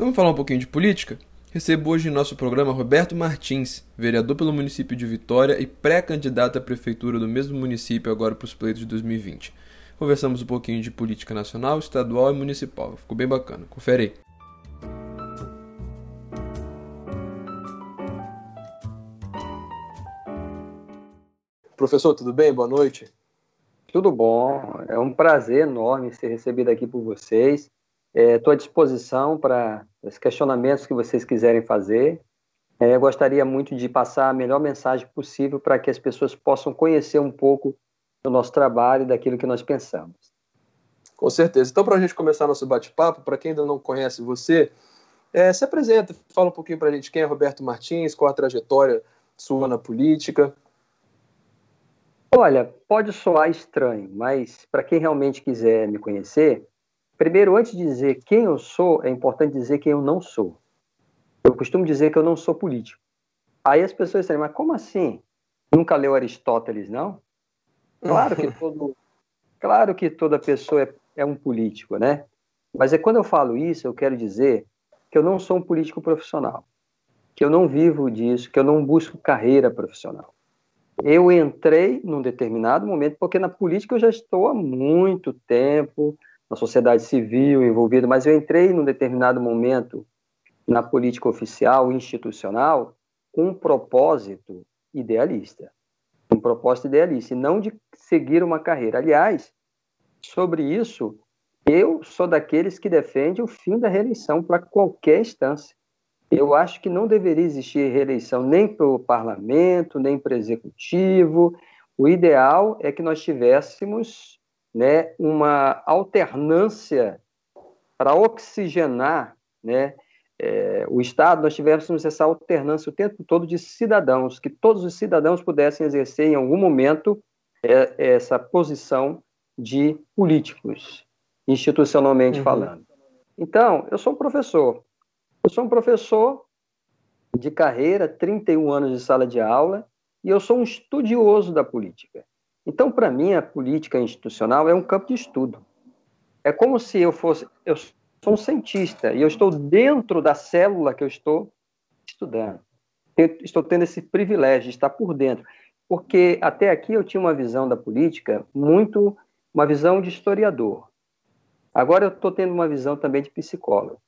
Vamos falar um pouquinho de política? Recebo hoje em nosso programa Roberto Martins, vereador pelo município de Vitória e pré-candidato à prefeitura do mesmo município agora para os pleitos de 2020. Conversamos um pouquinho de política nacional, estadual e municipal. Ficou bem bacana. Confere aí. Professor, tudo bem? Boa noite. Tudo bom. É um prazer enorme ser recebido aqui por vocês. Estou é, à disposição para os questionamentos que vocês quiserem fazer. É, gostaria muito de passar a melhor mensagem possível para que as pessoas possam conhecer um pouco do nosso trabalho e daquilo que nós pensamos. Com certeza. Então, para a gente começar nosso bate-papo, para quem ainda não conhece você, é, se apresenta, fala um pouquinho para a gente quem é Roberto Martins, qual a trajetória sua na política. Olha, pode soar estranho, mas para quem realmente quiser me conhecer, primeiro, antes de dizer quem eu sou, é importante dizer quem eu não sou. Eu costumo dizer que eu não sou político. Aí as pessoas dizem, mas como assim? Nunca leu Aristóteles, não? Claro que todo, claro que toda pessoa é, é um político, né? Mas é quando eu falo isso, eu quero dizer que eu não sou um político profissional, que eu não vivo disso, que eu não busco carreira profissional. Eu entrei num determinado momento, porque na política eu já estou há muito tempo, na sociedade civil envolvido, mas eu entrei num determinado momento na política oficial, institucional, com um propósito idealista um propósito idealista, e não de seguir uma carreira. Aliás, sobre isso, eu sou daqueles que defende o fim da reeleição para qualquer instância. Eu acho que não deveria existir reeleição nem para o parlamento, nem para o executivo. O ideal é que nós tivéssemos né, uma alternância para oxigenar né, é, o Estado, nós tivéssemos essa alternância o tempo todo de cidadãos, que todos os cidadãos pudessem exercer em algum momento é, essa posição de políticos, institucionalmente uhum. falando. Então, eu sou um professor. Eu sou um professor de carreira, 31 anos de sala de aula, e eu sou um estudioso da política. Então, para mim, a política institucional é um campo de estudo. É como se eu fosse. Eu sou um cientista e eu estou dentro da célula que eu estou estudando. estou tendo esse privilégio de estar por dentro, porque até aqui eu tinha uma visão da política muito uma visão de historiador. Agora eu estou tendo uma visão também de psicólogo.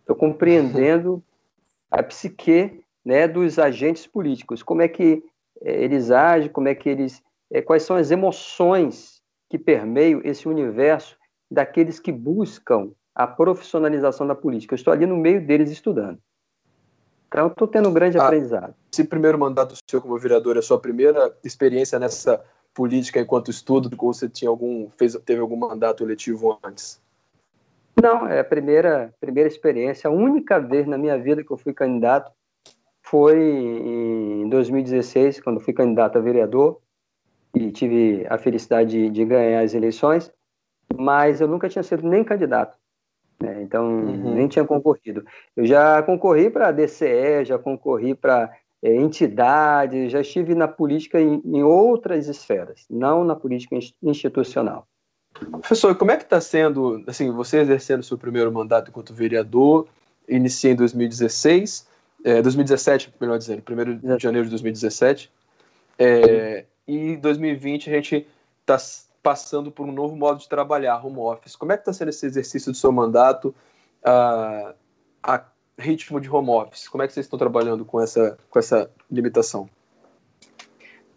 Estou compreendendo a psique né, dos agentes políticos, como é que é, eles agem, como é que eles, é, quais são as emoções que permeiam esse universo daqueles que buscam a profissionalização da política. Eu estou ali no meio deles estudando. Então, estou tendo um grande ah, aprendizado. Esse primeiro mandato seu como vereador é a sua primeira experiência nessa política enquanto estudo, ou você tinha algum, fez, teve algum mandato eletivo antes? Não, é a primeira, primeira experiência. A única vez na minha vida que eu fui candidato foi em 2016, quando fui candidato a vereador e tive a felicidade de, de ganhar as eleições, mas eu nunca tinha sido nem candidato. Né? Então, uhum. nem tinha concorrido. Eu já concorri para a DCE, já concorri para é, entidades, já estive na política em, em, outras esferas, não na política institucional. Professor, como é que está sendo, assim, você exercendo seu primeiro mandato enquanto vereador, inicia em 2016, é, 2017, melhor dizendo, 1 de janeiro de 2017, é, e em 2020 a gente está passando por um novo modo de trabalhar, home office. Como é que está sendo esse exercício do seu mandato uh, a ritmo de home office? Como é que vocês estão trabalhando com essa, com essa limitação?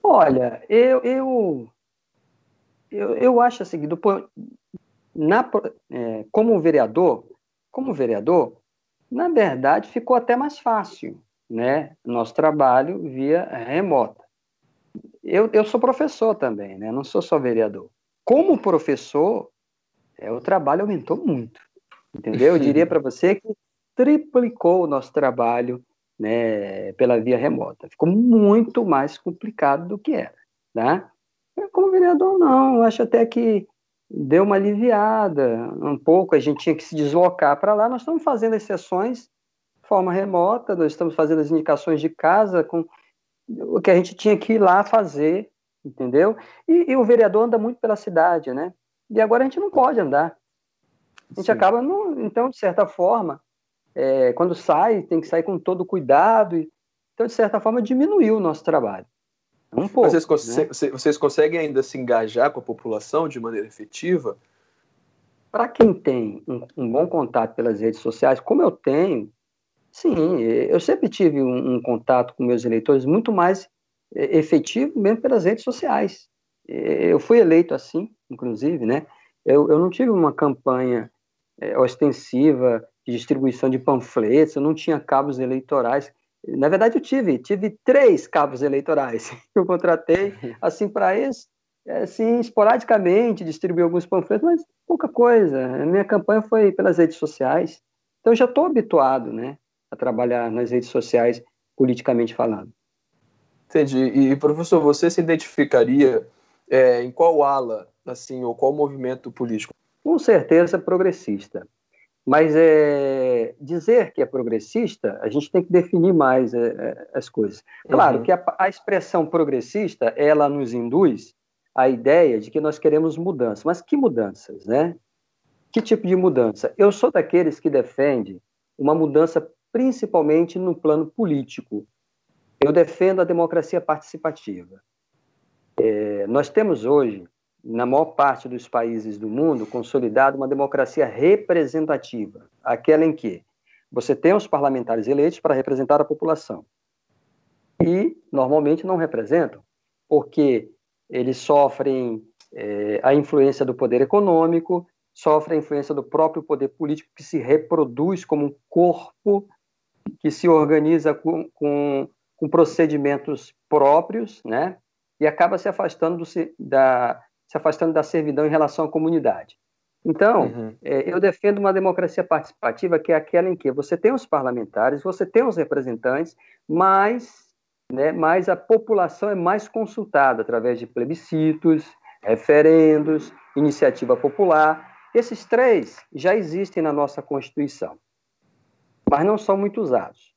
Olha, eu, eu, eu, eu acho assim, do, na, é, como vereador, como vereador, na verdade ficou até mais fácil, né? Nosso trabalho via remota. Eu, eu sou professor também, né? Não sou só vereador como professor, é, o trabalho aumentou muito, entendeu? Eu diria para você que triplicou o nosso trabalho né, pela via remota. Ficou muito mais complicado do que era, tá? Como vereador, não. Eu acho até que deu uma aliviada um pouco. A gente tinha que se deslocar para lá. Nós estamos fazendo as sessões de forma remota, nós estamos fazendo as indicações de casa com o que a gente tinha que ir lá fazer entendeu? E, e, o vereador anda muito pela cidade, né? E agora a gente não pode andar. A gente Sim. acaba, no, então, de certa forma, é, quando sai, tem que sair com todo cuidado. Então, de certa forma, diminuiu o nosso trabalho. Um pouco. Vocês, né? vocês conseguem ainda se engajar com a população de maneira efetiva? Para quem tem um, um, bom contato pelas redes sociais, como eu tenho, sim, eu sempre tive um, um contato com meus eleitores muito mais é, efetivo mesmo pelas redes sociais. Eu fui eleito assim, inclusive, né? Eu, eu não tive uma campanha é, ostensiva de distribuição de panfletos, eu não tinha cabos eleitorais. Na verdade, eu tive, tive três cabos eleitorais que eu contratei, assim, para eles, assim, esporadicamente, distribuir alguns panfletos, mas pouca coisa. A minha campanha foi pelas redes sociais. Então, eu já estou habituado, né, a trabalhar nas redes sociais, politicamente falando. Entendi. E, professor, você se identificaria é, em qual ala, assim, ou qual movimento político? Com certeza progressista. Mas é, dizer que é progressista, a gente tem que definir mais é, é as coisas. Claro uhum. que a, a, expressão progressista, ela nos induz a ideia de que nós queremos mudanças. Mas que mudanças, né? Que tipo de mudança? Eu sou daqueles que defende uma mudança principalmente no plano político. Eu defendo a democracia participativa. É, nós temos hoje na maior parte dos países do mundo, consolidado uma democracia representativa, aquela em que você tem os parlamentares eleitos para representar a população. E, normalmente, não representam, porque eles sofrem é, a influência do poder econômico, sofrem a influência do próprio poder político, que se reproduz como um corpo que se organiza com, com, com procedimentos próprios, né? E acaba se afastando do, da, se afastando da servidão em relação à comunidade. Então, uhum. é, eu defendo uma democracia participativa que é aquela em que você tem os parlamentares, você tem os representantes, mas, né, mas a população é mais consultada através de plebiscitos, referendos, iniciativa popular. Esses três já existem na nossa Constituição, mas não são muito usados.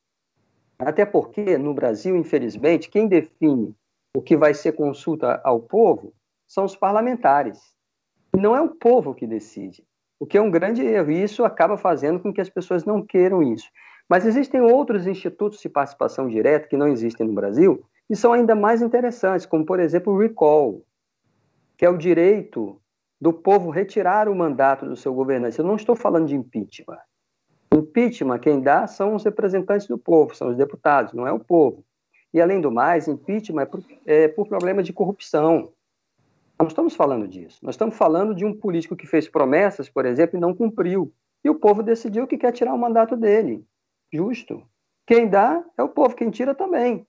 Até porque, no Brasil, infelizmente, quem define o que vai ser consulta ao povo são os parlamentares. Não é o povo que decide, o que é um grande erro, e isso acaba fazendo com que as pessoas não queiram isso. Mas existem outros institutos de participação direta que não existem no Brasil e são ainda mais interessantes, como, por exemplo, o recall, que é o direito do povo retirar o mandato do seu governante. Eu não estou falando de impeachment. Impeachment, quem dá são os representantes do povo, são os deputados, não é o povo. E, além do mais, impeachment é por, é por problema de corrupção. Não estamos falando disso. Nós estamos falando de um político que fez promessas, por exemplo, e não cumpriu. E o povo decidiu que quer tirar o mandato dele. Justo. Quem dá é o povo, quem tira também.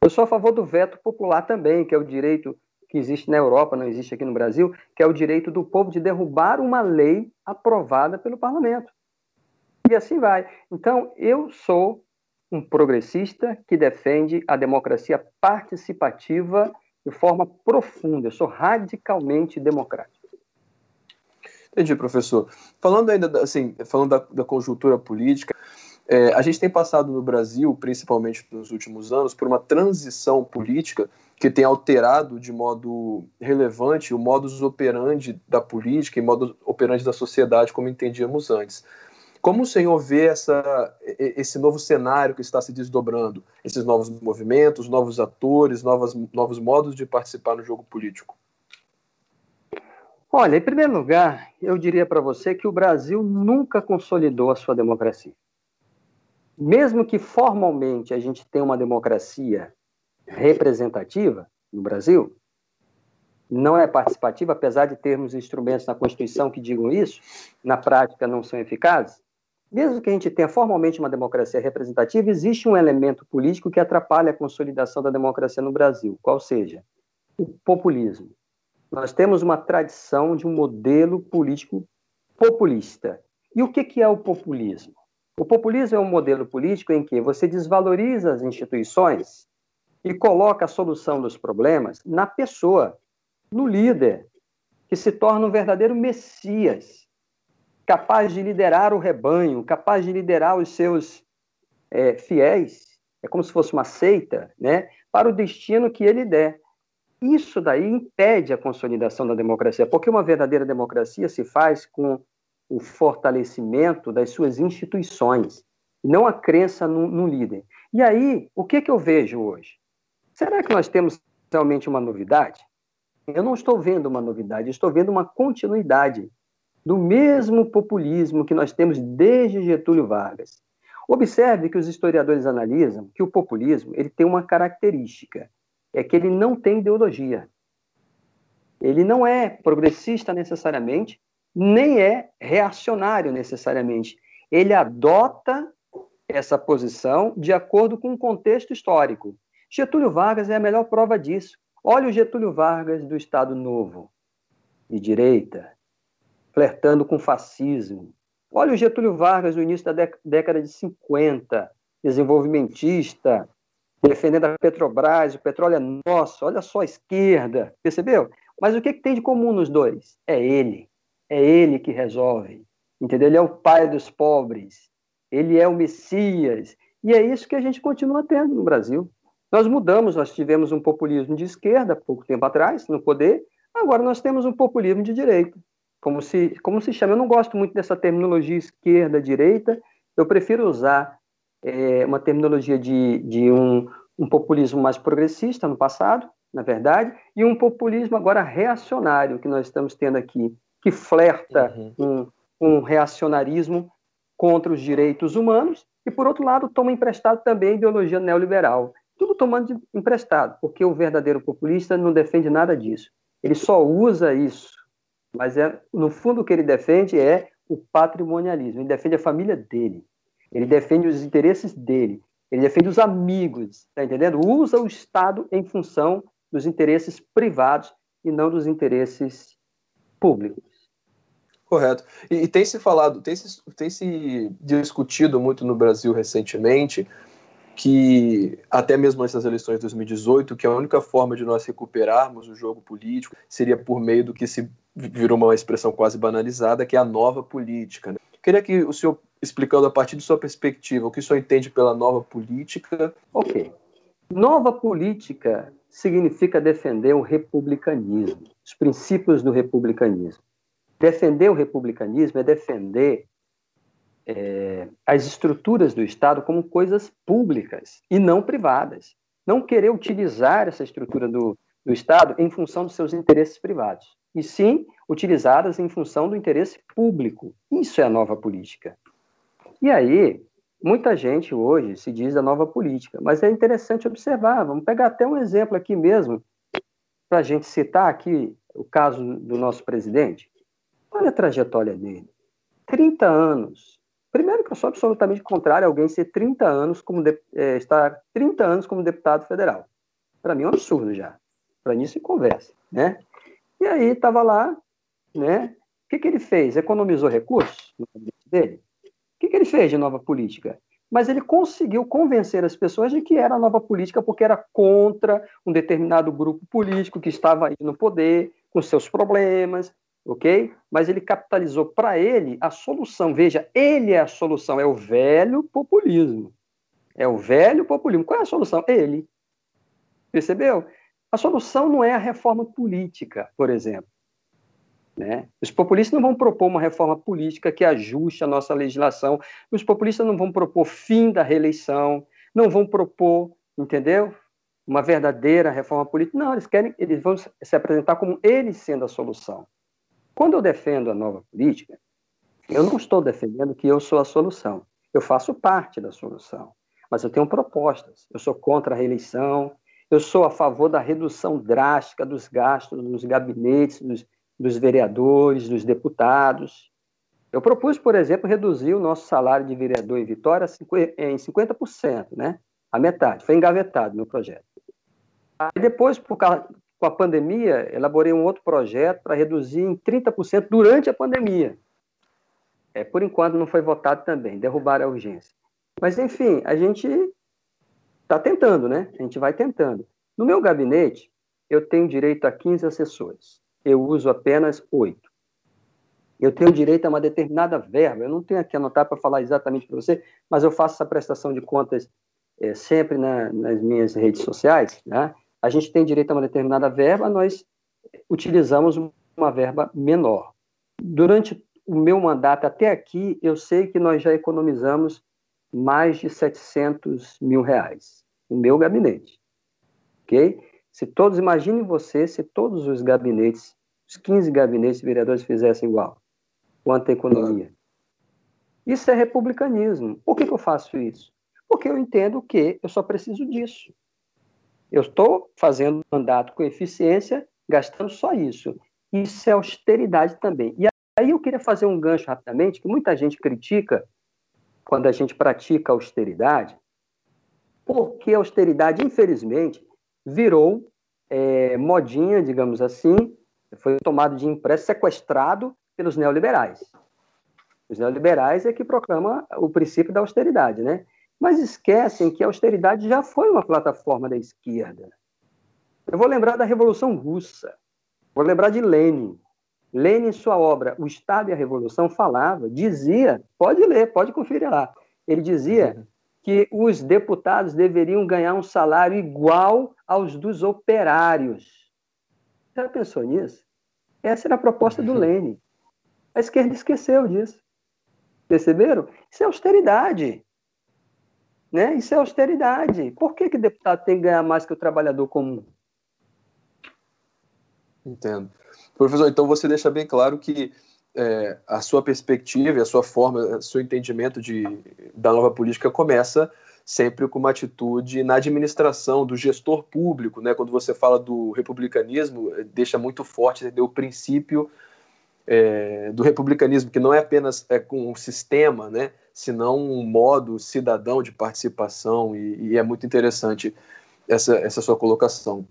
Eu sou a favor do veto popular também, que é o direito que existe na Europa, não existe aqui no Brasil, que é o direito do povo de derrubar uma lei aprovada pelo parlamento. E assim vai. Então, eu sou um progressista que defende a democracia participativa de forma profunda. Eu sou radicalmente democrático. Entendi, professor. Falando ainda, assim, falando da, da conjuntura política, é, a gente tem passado no Brasil, principalmente nos últimos anos, por uma transição política que tem alterado de modo relevante o modus operandi da política e modus operandi da sociedade como entendíamos antes. Como o senhor vê essa, esse novo cenário que está se desdobrando, esses novos movimentos, novos atores, novas, novos modos de participar no jogo político? Olha, em primeiro lugar, eu diria para você que o Brasil nunca consolidou a sua democracia. Mesmo que formalmente a gente tenha uma democracia representativa no Brasil, não é participativa, apesar de termos instrumentos na Constituição que digam isso, na prática não são eficazes mesmo que a gente tenha formalmente uma democracia representativa, existe um elemento político que atrapalha a consolidação da democracia no Brasil, qual seja o populismo. Nós temos uma tradição de um modelo político populista. E o que, é o populismo? O populismo é um modelo político em que você desvaloriza as instituições e coloca a solução dos problemas na pessoa, no líder, que se torna um verdadeiro messias capaz de liderar o rebanho, capaz de liderar os seus é, fiéis, é como se fosse uma seita, né, para o destino que ele der. Isso daí impede a consolidação da democracia, porque uma verdadeira democracia se faz com o fortalecimento das suas instituições. não a crença no, no líder. E aí, o que, que eu vejo hoje? Será que nós temos realmente uma novidade? Eu não estou vendo uma novidade, estou vendo uma continuidade do mesmo populismo que nós temos desde Getúlio Vargas. Observe que os historiadores analisam que o populismo ele tem uma característica, é que ele não tem ideologia. Ele não é progressista necessariamente, nem é reacionário necessariamente. Ele adota essa posição de acordo com o contexto histórico. Getúlio Vargas é a melhor prova disso. Olha o Getúlio Vargas do Estado Novo, de direita, flertando com fascismo. Olha o Getúlio Vargas no início da década de 50, desenvolvimentista, defendendo a Petrobras, o petróleo é nosso, olha só a esquerda, percebeu? Mas o que, que tem de comum nos dois? É ele. É ele que resolve. Entendeu? Ele é o pai dos pobres. Ele é o Messias. E é isso que a gente continua tendo no Brasil. Nós mudamos, nós tivemos um populismo de esquerda pouco tempo atrás, no poder, agora nós temos um populismo de direita. Como se, como se chama? Eu não gosto muito dessa terminologia esquerda-direita, eu prefiro usar é, uma terminologia de, de um, um populismo mais progressista no passado, na verdade, e um populismo agora reacionário que nós estamos tendo aqui, que flerta uhum. um, um reacionarismo contra os direitos humanos e, por outro lado, toma emprestado também a ideologia neoliberal tudo tomando emprestado, porque o verdadeiro populista não defende nada disso. Ele só usa isso, mas é no fundo o que ele defende é o patrimonialismo. Ele defende a família dele, ele defende os interesses dele, ele defende os amigos, tá entendendo? Usa o Estado em função dos interesses privados e não dos interesses públicos. Correto. E, e tem se falado, tem se, tem se discutido muito no Brasil recentemente que até mesmo antes das eleições de 2018, que a única forma de nós recuperarmos o jogo político seria por meio do que se virou uma expressão quase banalizada, que é a nova política. Né? Queria que o senhor, explicando a partir de sua perspectiva, o que o senhor entende pela nova política. Ok. Nova política significa defender o republicanismo, os princípios do republicanismo. Defender o republicanismo é defender é, as estruturas do Estado como coisas públicas e não privadas. Não querer utilizar essa estrutura do, do Estado em função dos seus interesses privados, e sim utilizadas em função do interesse público. Isso é a nova política. E aí, muita gente hoje se diz da nova política, mas é interessante observar. Vamos pegar até um exemplo aqui mesmo, para a gente citar aqui o caso do nosso presidente. Olha a trajetória dele. 30 anos Primeiro que eu sou absolutamente contrário a alguém ser 30 anos como de, é, estar 30 anos como deputado federal. Para mim é um absurdo já. Para mim se conversa, né? E aí estava lá, né? O que, que ele fez? Economizou recursos no gabinete dele? O que, que ele fez de nova política? Mas ele conseguiu convencer as pessoas de que era nova política porque era contra um determinado grupo político que estava aí no poder, com seus problemas, ok? Mas ele capitalizou para ele a solução. Veja, ele é a solução, é o velho populismo. É o velho populismo. Qual é a solução? Ele. Percebeu? A solução não é a reforma política, por exemplo. Né? Os populistas não vão propor uma reforma política que ajuste a nossa legislação. Os populistas não vão propor fim da reeleição, não vão propor, entendeu? Uma verdadeira reforma política. Não, eles querem, eles vão se apresentar como eles sendo a solução. Quando eu defendo a nova política, eu não estou defendendo que eu sou a solução. Eu faço parte da solução. Mas eu tenho propostas. Eu sou contra a reeleição, eu sou a favor da redução drástica dos gastos nos gabinetes dos, dos vereadores, dos deputados. Eu propus, por exemplo, reduzir o nosso salário de vereador em Vitória em 50%, né? A metade. Foi engavetado meu projeto. Aí depois, por causa, com a pandemia, elaborei um outro projeto para reduzir em 30% durante a pandemia. É, por enquanto não foi votado também, derrubar a urgência. Mas, enfim, a gente está tentando, né? A gente vai tentando. No meu gabinete, eu tenho direito a 15 assessores. Eu uso apenas oito. Eu tenho direito a uma determinada verba. Eu não tenho aqui anotar para falar exatamente para você, mas eu faço essa prestação de contas é, sempre na, nas minhas redes sociais, né? A gente tem direito a uma determinada verba, nós utilizamos uma verba menor. Durante o meu mandato até aqui, eu sei que nós já economizamos mais de 700 mil reais. O meu gabinete. Ok? Se todos, imagine você, se todos os gabinetes, os 15 gabinetes de vereadores fizessem igual, quanto à economia. Isso é republicanismo. Por que, que eu faço isso? Porque eu entendo que eu só preciso disso. Eu estou fazendo mandato com eficiência, gastando só isso. Isso é austeridade também. E aí eu queria fazer um gancho rapidamente, que muita gente critica quando a gente pratica austeridade, porque a austeridade, infelizmente, virou é, modinha, digamos assim, foi tomado de empréstimo, sequestrado pelos neoliberais. Os neoliberais é que proclamam o princípio da austeridade, né? Mas esquecem que a austeridade já foi uma plataforma da esquerda. Eu vou lembrar da Revolução Russa, vou lembrar de Lenin. Lenin, em sua obra O Estado e a Revolução, falava, dizia, pode ler, pode conferir lá. Ele dizia que os deputados deveriam ganhar um salário igual aos dos operários. Já pensou nisso? Essa era a proposta do. Lenin. A esquerda esqueceu disso. Perceberam? Isso é austeridade. Né? Isso é austeridade. Por que, que deputado tem que ganhar mais que o trabalhador comum? Entendo. Professor, então você deixa bem claro que é, a sua perspectiva, a sua forma, o seu entendimento de, da nova política começa sempre com uma atitude na administração do gestor público, né? Quando você fala do republicanismo, deixa muito forte entendeu? o princípio é, do republicanismo, que não é apenas é, com um sistema, né? senão um modo cidadão de participação, e, e é muito interessante essa, essa sua colocação.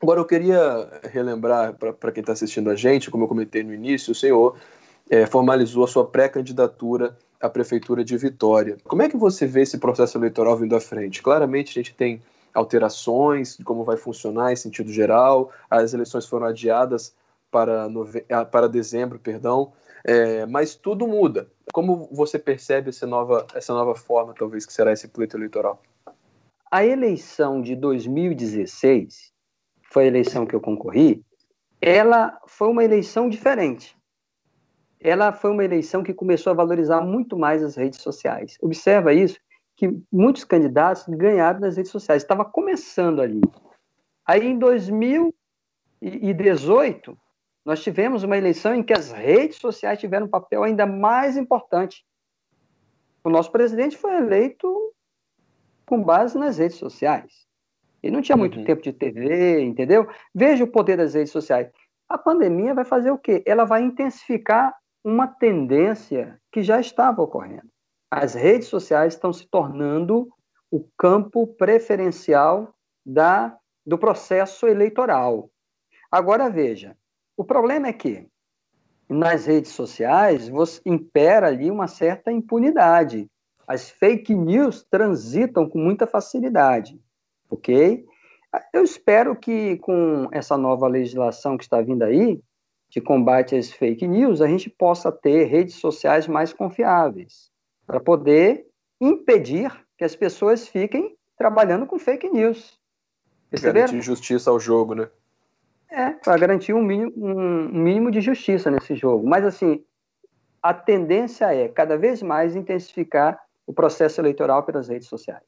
Agora, eu queria relembrar para quem está assistindo a gente, como eu comentei no início, o senhor é, formalizou a sua pré-candidatura à Prefeitura de Vitória. Como é que você vê esse processo eleitoral vindo à frente? Claramente, a gente tem alterações de como vai funcionar em sentido geral, as eleições foram adiadas para, nove... Ah, para dezembro, perdão, é, mas tudo muda. Como você percebe essa nova, essa nova forma, talvez, que será esse pleito eleitoral? A eleição de 2016, foi a eleição que eu concorri, ela foi uma eleição diferente. Ela foi uma eleição que começou a valorizar muito mais as redes sociais. Observa isso, que muitos candidatos ganharam nas redes sociais. Estava começando ali. Aí, em 2018, nós tivemos uma eleição em que as redes sociais tiveram um papel ainda mais importante. O nosso presidente foi eleito com base nas redes sociais. Ele não tinha muito uhum. tempo de TV, entendeu? Veja o poder das redes sociais. A pandemia vai fazer o quê? Ela vai intensificar uma tendência que já estava ocorrendo. As redes sociais estão se tornando o campo preferencial da, do processo eleitoral. Agora veja, o problema é que nas redes sociais você impera ali uma certa impunidade. As fake news transitam com muita facilidade, ok? Eu espero que com essa nova legislação que está vindo aí, de combate às fake news, a gente possa ter redes sociais mais confiáveis, para poder impedir que as pessoas fiquem trabalhando com fake news. Perceberam? Garantir justiça ao jogo, né? É, para garantir um mínimo, um mínimo de justiça nesse jogo. Mas, assim, a tendência é cada vez mais intensificar o processo eleitoral pelas redes sociais.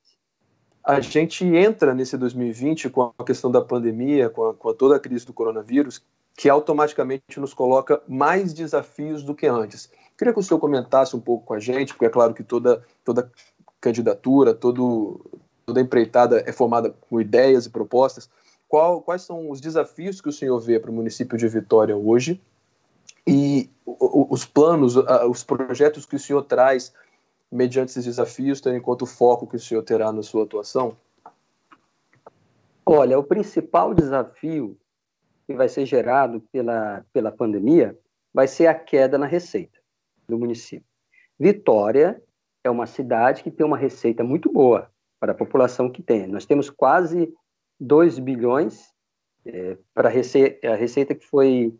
A gente entra nesse 2020 com a questão da pandemia, com, a, com toda a crise do coronavírus, que automaticamente nos coloca mais desafios do que antes. Queria que o senhor comentasse um pouco com a gente, porque é claro que toda, toda candidatura, todo, toda empreitada é formada com ideias e propostas, qual, quais são os desafios que o senhor vê para o município de Vitória hoje e os planos, os projetos que o senhor traz mediante esses desafios, tendo em conta o foco que o senhor terá na sua atuação? Olha, o principal desafio que vai ser gerado pela, pela pandemia vai ser a queda na receita do município. Vitória é uma cidade que tem uma receita muito boa para a população que tem. Nós temos quase 2 bilhões é, para rece a receita que foi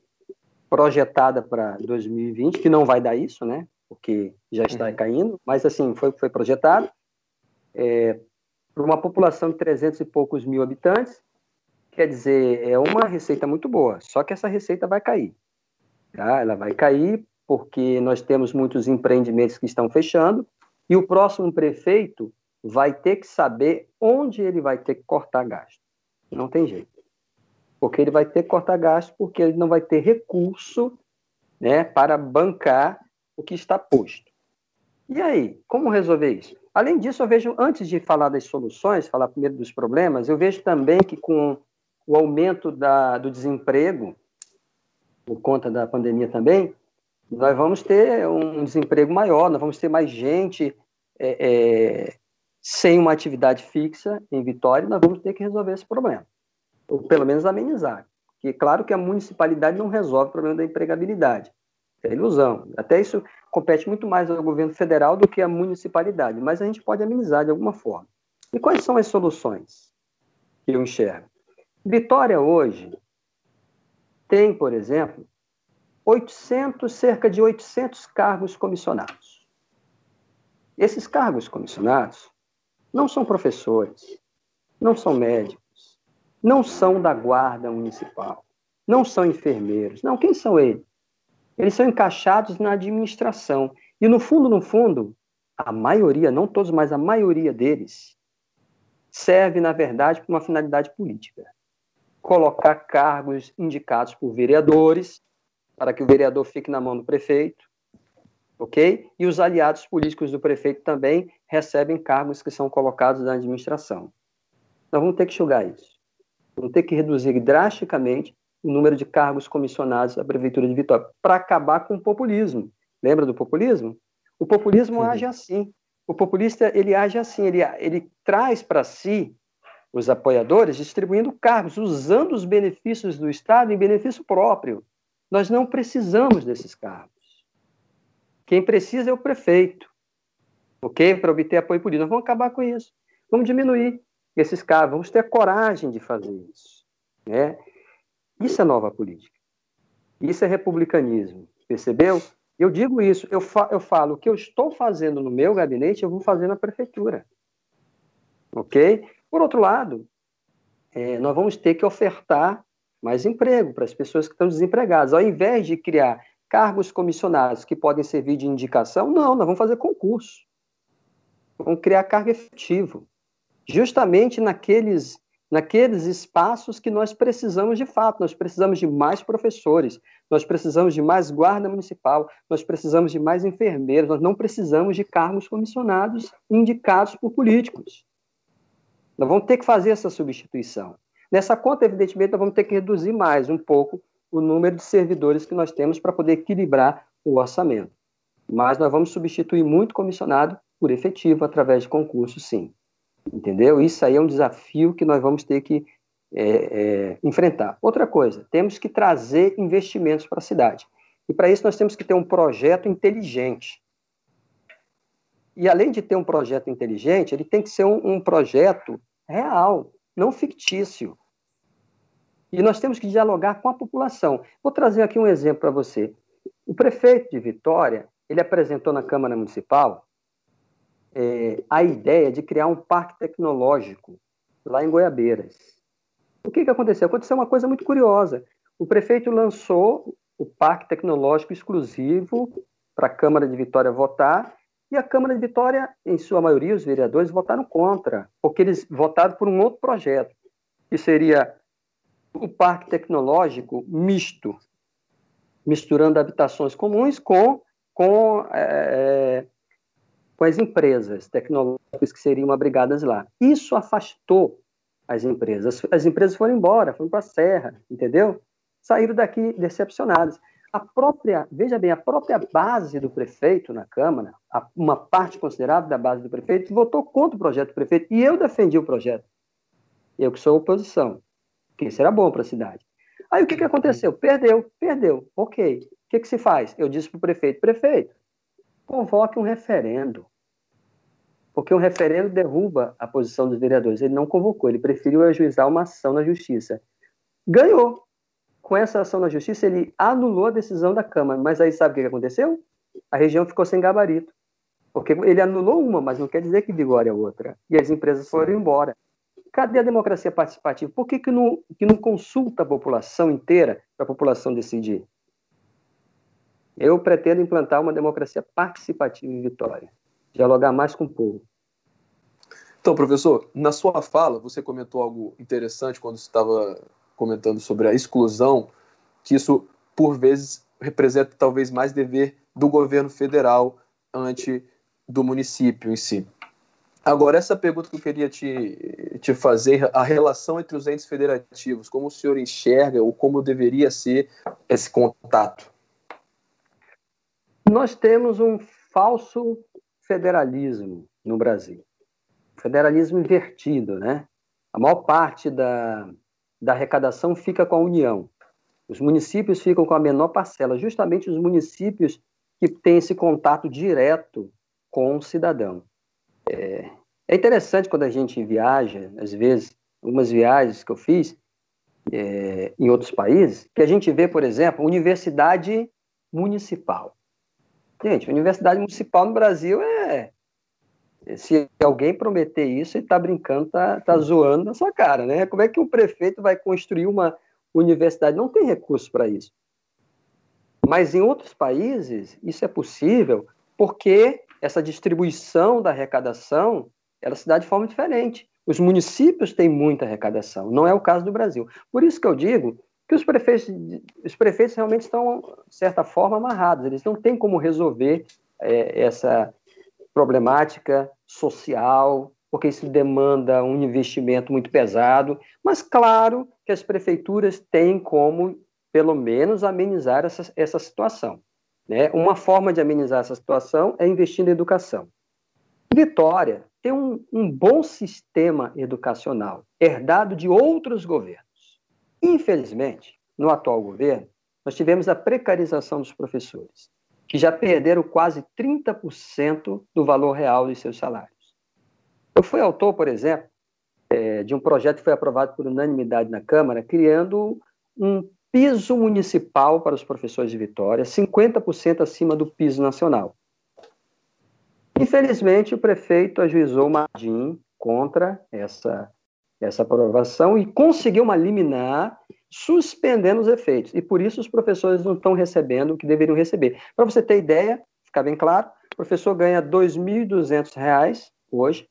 projetada para 2020, que não vai dar isso, né? Porque já está uhum. caindo, mas assim, foi, foi projetado. É, para uma população de 300 e poucos mil habitantes, quer dizer, é uma receita muito boa, só que essa receita vai cair. Tá? Ela vai cair porque nós temos muitos empreendimentos que estão fechando, E o próximo prefeito vai ter que saber onde ele vai ter que cortar gasto. Não tem jeito. Porque ele vai ter que cortar gasto porque ele não vai ter recurso né, para bancar o que está posto. E aí, como resolver isso? Além disso, eu vejo, antes de falar das soluções, falar primeiro dos problemas, eu vejo também que com o aumento da, do desemprego, por conta da pandemia também, nós vamos ter um desemprego maior, nós vamos ter mais gente é, é, sem uma atividade fixa em Vitória, nós vamos ter que resolver esse problema, ou pelo menos amenizar. Porque, claro que a municipalidade não resolve o problema da empregabilidade, é ilusão. Até isso compete muito mais ao governo federal do que à municipalidade, mas a gente pode amenizar de alguma forma. E quais são as soluções que eu enxergo? Vitória hoje tem, por exemplo, 800, cerca de 800 cargos comissionados. Esses cargos comissionados não são professores, não são médicos, não são da guarda municipal, não são enfermeiros. Não, quem são eles? Eles são encaixados na administração. E no fundo, no fundo, a maioria, não todos, mas a maioria deles, serve, na verdade, para uma finalidade política. Colocar cargos indicados por vereadores para que o vereador fique na mão do prefeito, ok? E os aliados políticos do prefeito também recebem cargos que são colocados na administração. Nós vamos ter que enxugar isso. Vamos ter que reduzir drasticamente o número de cargos comissionados da Prefeitura de Vitória para acabar com o populismo. Lembra do populismo? O populismo Sim. age assim. O populista ele age assim, ele, ele traz para si os apoiadores distribuindo cargos, usando os benefícios do Estado em benefício próprio. Nós não precisamos desses cargos. Quem precisa é o prefeito, ok? Para obter apoio político. Nós vamos acabar com isso. Vamos diminuir esses cargos, vamos ter coragem de fazer isso. Né? Isso é nova política. Isso é republicanismo. Percebeu? Eu digo isso, eu, fa eu falo o que eu estou fazendo no meu gabinete, eu vou fazer na prefeitura. Ok? Por outro lado, é, nós vamos ter que ofertar mais emprego para as pessoas que estão desempregadas. Ao invés de criar cargos comissionados que podem servir de indicação, não, nós vamos fazer concurso. Vamos criar cargo efetivo. Justamente naqueles, naqueles espaços que nós precisamos de fato. Nós precisamos de mais professores, nós precisamos de mais guarda municipal, nós precisamos de mais enfermeiros, nós não precisamos de cargos comissionados indicados por políticos. Nós vamos ter que fazer essa substituição. Nessa conta, evidentemente, nós vamos ter que reduzir mais um pouco o número de servidores que nós temos para poder equilibrar o orçamento. Mas nós vamos substituir muito comissionado por efetivo através de concurso, sim. Entendeu? Isso aí é um desafio que nós vamos ter que é, é, enfrentar. Outra coisa, temos que trazer investimentos para a cidade. E para isso nós temos que ter um projeto inteligente. E além de ter um projeto inteligente, ele tem que ser um, um projeto real, não fictício. E nós temos que dialogar com a população. Vou trazer aqui um exemplo para você. O prefeito de Vitória, ele apresentou na Câmara Municipal é, a ideia de criar um parque tecnológico lá em Goiabeiras. O que, que aconteceu? Aconteceu uma coisa muito curiosa. O prefeito lançou o parque tecnológico exclusivo para a Câmara de Vitória votar, e a Câmara de Vitória, em sua maioria, os vereadores votaram contra, porque eles votaram por um outro projeto, que seria o parque tecnológico misto, misturando habitações comuns com, com, é, é, com as empresas tecnológicas que seriam abrigadas lá. Isso afastou as empresas. As empresas foram embora, foram para a Serra, entendeu? Saíram daqui decepcionadas. A própria, veja bem, a própria base do prefeito na Câmara, uma parte considerável da base do prefeito, votou contra o projeto do prefeito, e eu defendi o projeto. Eu que sou oposição que isso era bom para a cidade. Aí o que, que aconteceu? Perdeu, perdeu. Ok. O que, que se faz? Eu disse para o prefeito: prefeito, convoque um referendo. Porque um referendo derruba a posição dos vereadores. Ele não convocou, ele preferiu ajuizar uma ação na justiça. Ganhou. Com essa ação na justiça, ele anulou a decisão da Câmara. Mas aí sabe o que aconteceu? A região ficou sem gabarito. Porque ele anulou uma, mas não quer dizer que vigore a outra. E as empresas foram embora. Cadê a democracia participativa? Por que, que, não, que não consulta a população inteira para a população decidir? Eu pretendo implantar uma democracia participativa em Vitória. dialogar mais com o povo. Então, professor, na sua fala, você comentou algo interessante quando estava comentando sobre a exclusão, que isso, por vezes, representa talvez mais dever do governo federal ante do município em si. Agora, essa pergunta que eu queria te, te fazer, a relação entre os entes federativos, como o senhor enxerga ou como deveria ser esse contato? Nós temos um falso federalismo no Brasil. Federalismo invertido, né? A maior parte da, da arrecadação fica com a União. Os municípios ficam com a menor parcela, justamente os municípios que têm esse contato direto com o cidadão. É, é interessante quando a gente viaja, às vezes, algumas viagens que eu fiz é, em outros países, que a gente vê, por exemplo, universidade municipal. Gente, universidade municipal no Brasil é. Se alguém prometer isso, ele está brincando, está tá zoando na sua cara, né? Como é que um prefeito vai construir uma universidade? Não tem recurso para isso. Mas em outros países, isso é possível porque essa distribuição da arrecadação ela se dá de forma diferente. Os municípios têm muita arrecadação, não é o caso do Brasil. Por isso que eu digo que os prefeitos, os prefeitos realmente estão, de certa forma, amarrados, eles não têm como resolver é, essa problemática social, porque isso demanda um investimento muito pesado, mas claro que as prefeituras têm como, pelo menos, amenizar essa, essa situação. Né? Uma forma de amenizar essa situação é investir na educação. Vitória tem um, um bom sistema educacional herdado de outros governos. Infelizmente, no atual governo, nós tivemos a precarização dos professores, que já perderam quase 30% do valor real dos seus salários. Eu fui autor, por exemplo, é, de um projeto que foi aprovado por unanimidade na Câmara, criando um piso municipal para os professores de Vitória, 50% acima do piso nacional. Infelizmente, o prefeito ajuizou Mardim contra essa, essa aprovação e conseguiu uma liminar suspendendo os efeitos. E por isso os professores não estão recebendo o que deveriam receber. Para você ter ideia, ficar bem claro, o professor ganha R$ 2.200 hoje,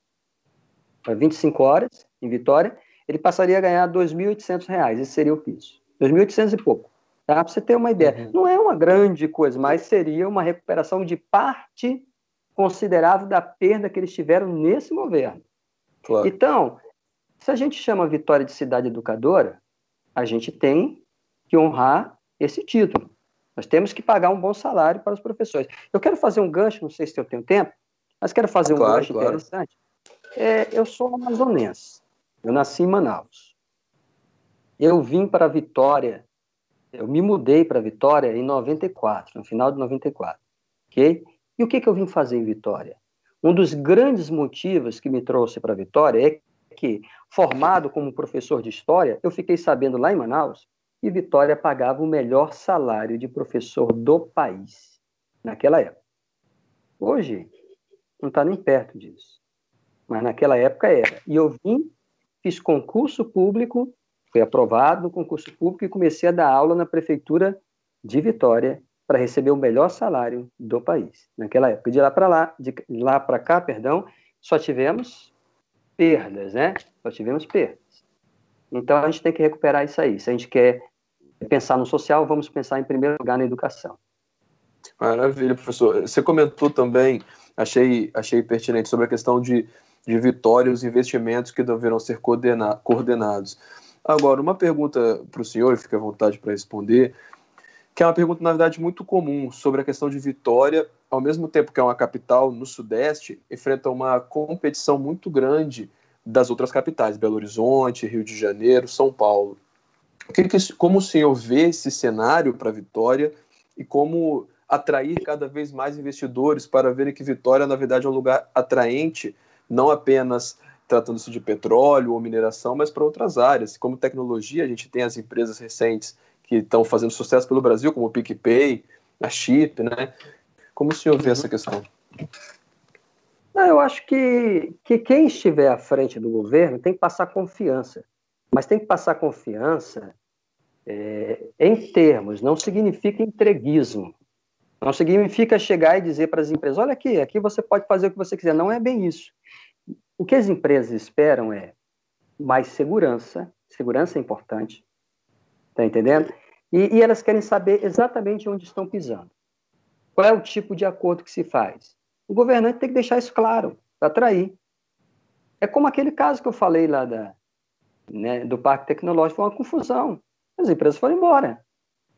para 25 horas, em Vitória, ele passaria a ganhar R$ 2.800, esse seria o piso. 2.800 e pouco. Tá? Para você ter uma ideia. Uhum. Não é uma grande coisa, mas seria uma recuperação de parte considerável da perda que eles tiveram nesse governo. Claro. Então, se a gente chama Vitória de cidade educadora, a gente tem que honrar esse título. Nós temos que pagar um bom salário para os professores. Eu quero fazer um gancho, não sei se eu tenho tempo, mas quero fazer um claro, gancho claro. interessante. É, eu sou amazonense. Eu nasci em Manaus. Eu vim para Vitória, eu me mudei para Vitória em 94, no final de 94. Ok? E o que, que eu vim fazer em Vitória? Um dos grandes motivos que me trouxe para Vitória é que, formado como professor de história, eu fiquei sabendo lá em Manaus que Vitória pagava o melhor salário de professor do país naquela época. Hoje, não está nem perto disso. Mas naquela época era. E eu vim, fiz concurso público, fui aprovado no concurso público e comecei a dar aula na prefeitura de Vitória para receber o melhor salário do país naquela época. De lá para lá, de lá para cá, perdão, só tivemos perdas, né? Só tivemos perdas. Então a gente tem que recuperar isso aí. Se a gente quer pensar no social, vamos pensar em primeiro lugar na educação. Maravilha, professor. Você comentou também, achei, achei pertinente, sobre a questão de, de vitória e os investimentos que deverão ser coordena, coordenados. Agora, uma pergunta para o senhor, fique à vontade para responder que é uma pergunta, na verdade, muito comum sobre a questão de Vitória, ao mesmo tempo que é uma capital no Sudeste, enfrenta uma competição muito grande das outras capitais, Belo Horizonte, Rio de Janeiro, São Paulo. Como o senhor vê esse cenário para Vitória e como atrair cada vez mais investidores para verem que Vitória, na verdade, é um lugar atraente, não apenas tratando-se de petróleo ou mineração, mas para outras áreas. Como tecnologia, a gente tem as empresas recentes que estão fazendo sucesso pelo Brasil, como o PicPay, a Chip, né? Como o senhor vê essa questão? Não, eu acho que, que quem estiver à frente do governo tem que passar confiança. Mas tem que passar confiança é, em termos, não significa entreguismo. Não significa chegar e dizer para as empresas: olha aqui, aqui você pode fazer o que você quiser. Não é bem isso. O que as empresas esperam é mais segurança, segurança é importante, tá entendendo? E, e elas querem saber exatamente onde estão pisando. Qual é o tipo de acordo que se faz? O governante tem que deixar isso claro, para atrair. É como aquele caso que eu falei lá da, né, do Parque Tecnológico, foi uma confusão. As empresas foram embora.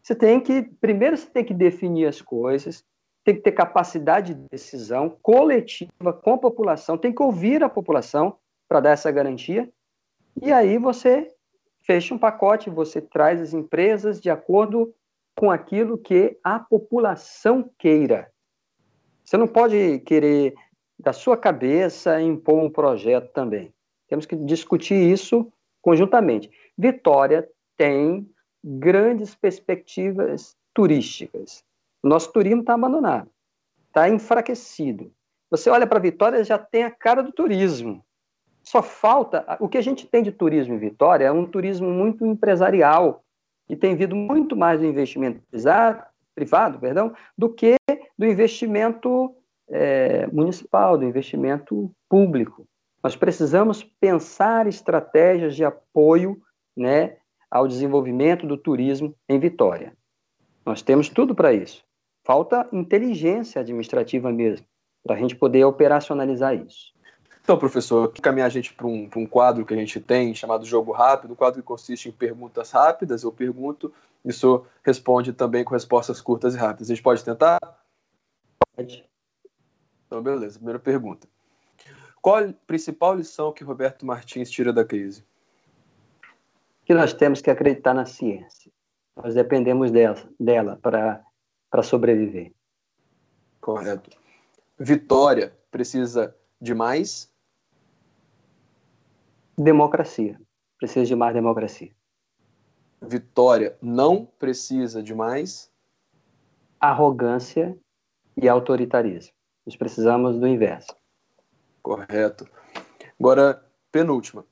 Você tem que, primeiro, você tem que definir as coisas, tem que ter capacidade de decisão coletiva com a população, tem que ouvir a população para dar essa garantia, e aí você fecha um pacote, você traz as empresas de acordo com aquilo que a população queira. Você não pode querer, da sua cabeça, impor um projeto também. Temos que discutir isso conjuntamente. Vitória tem grandes perspectivas turísticas. O nosso turismo está abandonado, está enfraquecido. Você olha para Vitória, já tem a cara do turismo. Só falta. O que a gente tem de turismo em Vitória é um turismo muito empresarial, e tem vindo muito mais do investimento privado perdão, do que do investimento é, municipal, do investimento público. Nós precisamos pensar estratégias de apoio né, ao desenvolvimento do turismo em Vitória. Nós temos tudo para isso. Falta inteligência administrativa mesmo, para a gente poder operacionalizar isso. Então, professor, caminhar a gente para um, um, quadro que a gente tem chamado Jogo Rápido, um quadro que consiste em perguntas rápidas. Eu pergunto, e o senhor responde também com respostas curtas e rápidas. A gente pode tentar? Pode. Então, beleza. Primeira pergunta. Qual a principal lição que Roberto Martins tira da crise? que nós temos que acreditar na ciência. Nós dependemos dela, dela para sobreviver. Correto. Vitória precisa de mais? Democracia. Precisa de mais democracia. Vitória não precisa de mais? Arrogância e autoritarismo. Nós precisamos do inverso. Correto. Agora, penúltima.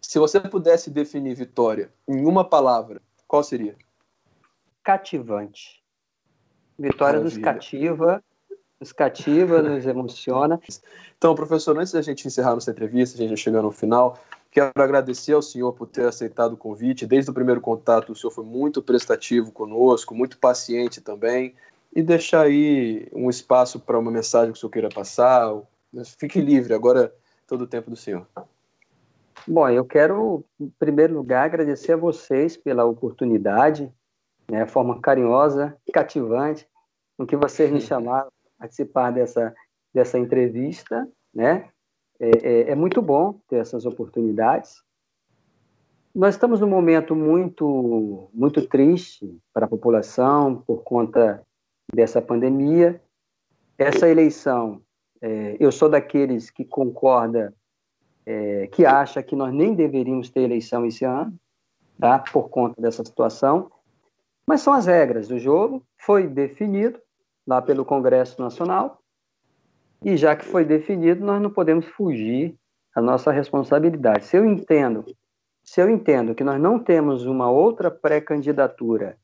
Se você pudesse definir vitória em uma palavra, qual seria? Cativante. Vitória Maravilha. nos cativa, nos cativa, nos emociona. Então, professor, antes da gente encerrar nossa entrevista, a gente já chegando ao final, quero agradecer ao senhor por ter aceitado o convite. Desde o primeiro contato, o senhor foi muito prestativo conosco, muito paciente também. E deixar aí um espaço para uma mensagem que o senhor queira passar. Fique livre, agora todo o tempo do senhor. Bom, eu quero, em primeiro lugar, agradecer a vocês pela oportunidade, né, a forma carinhosa, cativante, com que vocês me chamaram para participar dessa, dessa entrevista, né? É, é, é, muito bom ter essas oportunidades. Nós estamos num momento muito, muito triste para a população por conta dessa pandemia. Essa eleição, é, eu sou daqueles que concorda é, que acha que nós nem deveríamos ter eleição esse ano, tá? por conta dessa situação. Mas são as regras do jogo, foi definido lá pelo Congresso Nacional, e já que foi definido, nós não podemos fugir à nossa responsabilidade. Se eu entendo, se eu entendo que nós não temos uma outra pré-candidatura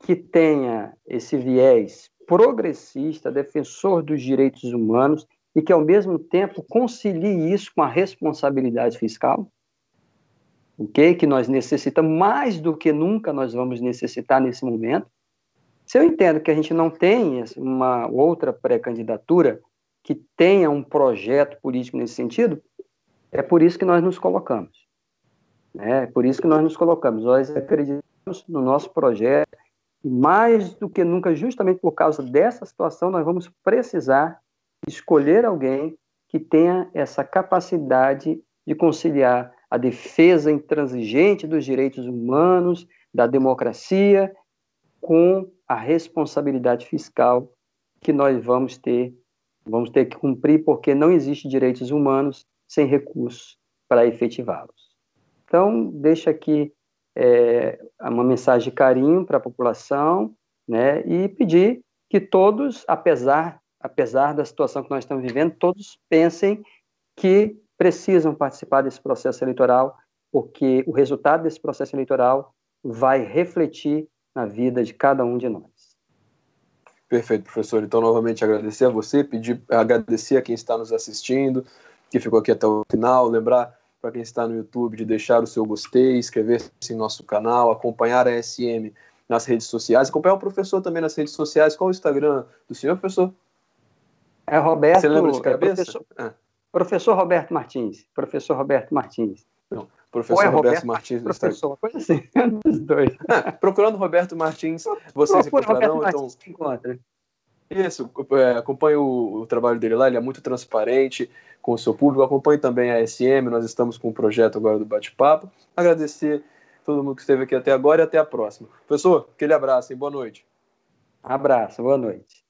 que tenha esse viés progressista, defensor dos direitos humanos, e que, ao mesmo tempo, concilie isso com a responsabilidade fiscal, ok? Que nós necessitamos mais do que nunca nós vamos necessitar nesse momento. Se eu entendo que a gente não tem uma outra pré-candidatura que tenha um projeto político nesse sentido, é por isso que nós nos colocamos. Né? É por isso que nós nos colocamos. Nós acreditamos no nosso projeto e, mais do que nunca, justamente por causa dessa situação, nós vamos precisar escolher alguém que tenha essa capacidade de conciliar a defesa intransigente dos direitos humanos, da democracia, com a responsabilidade fiscal que nós vamos ter, vamos ter que cumprir, porque não existe direitos humanos sem recursos para efetivá-los. Então, deixa aqui é, uma mensagem de carinho para a população, né, e pedir que todos, apesar apesar da situação que nós estamos vivendo, todos pensem que precisam participar desse processo eleitoral, porque o resultado desse processo eleitoral vai refletir na vida de cada um de nós. Perfeito, professor. Então, novamente agradecer a você, pedir, agradecer a quem está nos assistindo, que ficou aqui até o final, lembrar para quem está no YouTube de deixar o seu gostei, inscrever-se em nosso canal, acompanhar a SM nas redes sociais, acompanhar o professor também nas redes sociais. Qual o Instagram do senhor, professor? É Roberto. Você lembra de é cabeça? professor, ah. Professor Roberto Martins. Professor Roberto Martins. Não, professor é Roberto, Roberto, Martins. Professor, coisa assim, dos dois. Ah, procurando Roberto Martins, vocês Procura encontrarão. Roberto então... encontra. Isso, é, acompanhe o, o, trabalho dele lá, ele é muito transparente com o seu público. Acompanhe também a SM, nós estamos com um projeto agora do bate-papo. Agradecer todo mundo que esteve aqui até agora e até a próxima. Professor, aquele abraço e boa noite. Abraço, boa noite.